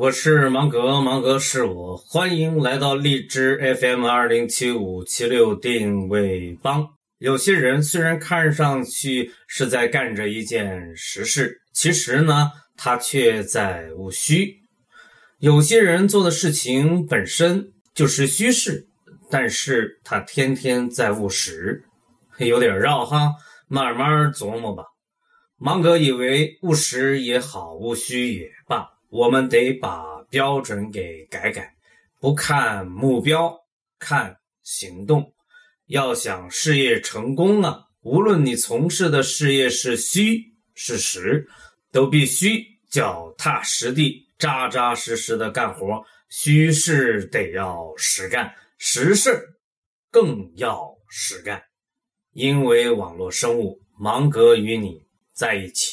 我是芒格，芒格是我，欢迎来到荔枝 FM 二零七五七六定位帮。有些人虽然看上去是在干着一件实事，其实呢，他却在务虚。有些人做的事情本身就是虚事，但是他天天在务实，有点绕哈，慢慢琢磨吧。芒格以为务实也好，务虚也罢。我们得把标准给改改，不看目标，看行动。要想事业成功啊，无论你从事的事业是虚是实，都必须脚踏实地、扎扎实实的干活。虚事得要实干，实事更要实干。因为网络生物，芒格与你在一起。